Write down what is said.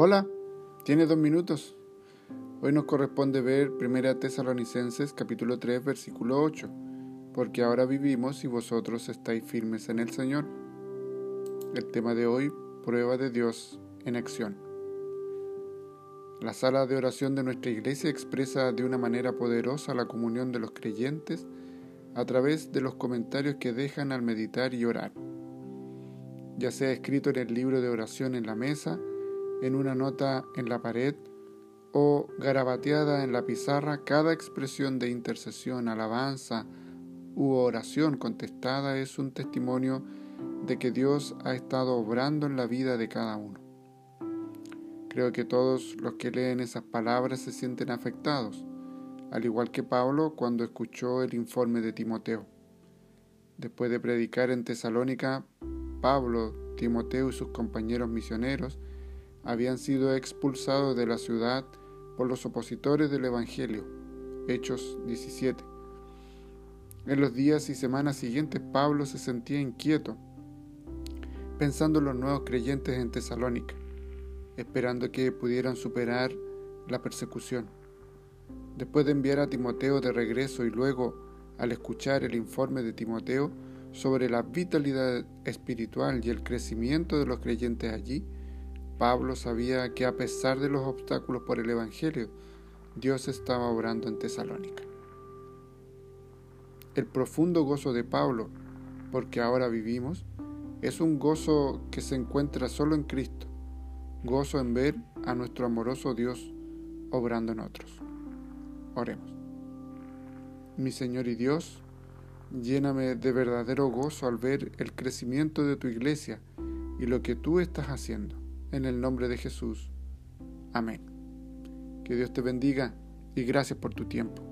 Hola, tiene dos minutos. Hoy nos corresponde ver 1 Tesalonicenses capítulo 3 versículo 8, porque ahora vivimos y vosotros estáis firmes en el Señor. El tema de hoy, prueba de Dios en acción. La sala de oración de nuestra iglesia expresa de una manera poderosa la comunión de los creyentes a través de los comentarios que dejan al meditar y orar. Ya sea escrito en el libro de oración en la mesa, en una nota en la pared o garabateada en la pizarra, cada expresión de intercesión, alabanza u oración contestada es un testimonio de que Dios ha estado obrando en la vida de cada uno. Creo que todos los que leen esas palabras se sienten afectados, al igual que Pablo cuando escuchó el informe de Timoteo. Después de predicar en Tesalónica, Pablo, Timoteo y sus compañeros misioneros habían sido expulsados de la ciudad por los opositores del Evangelio. Hechos 17. En los días y semanas siguientes Pablo se sentía inquieto, pensando en los nuevos creyentes en Tesalónica, esperando que pudieran superar la persecución. Después de enviar a Timoteo de regreso y luego al escuchar el informe de Timoteo sobre la vitalidad espiritual y el crecimiento de los creyentes allí, Pablo sabía que a pesar de los obstáculos por el Evangelio, Dios estaba obrando en Tesalónica. El profundo gozo de Pablo, porque ahora vivimos, es un gozo que se encuentra solo en Cristo, gozo en ver a nuestro amoroso Dios obrando en otros. Oremos. Mi Señor y Dios, lléname de verdadero gozo al ver el crecimiento de tu iglesia y lo que tú estás haciendo en el nombre de Jesús. Amén. Que Dios te bendiga y gracias por tu tiempo.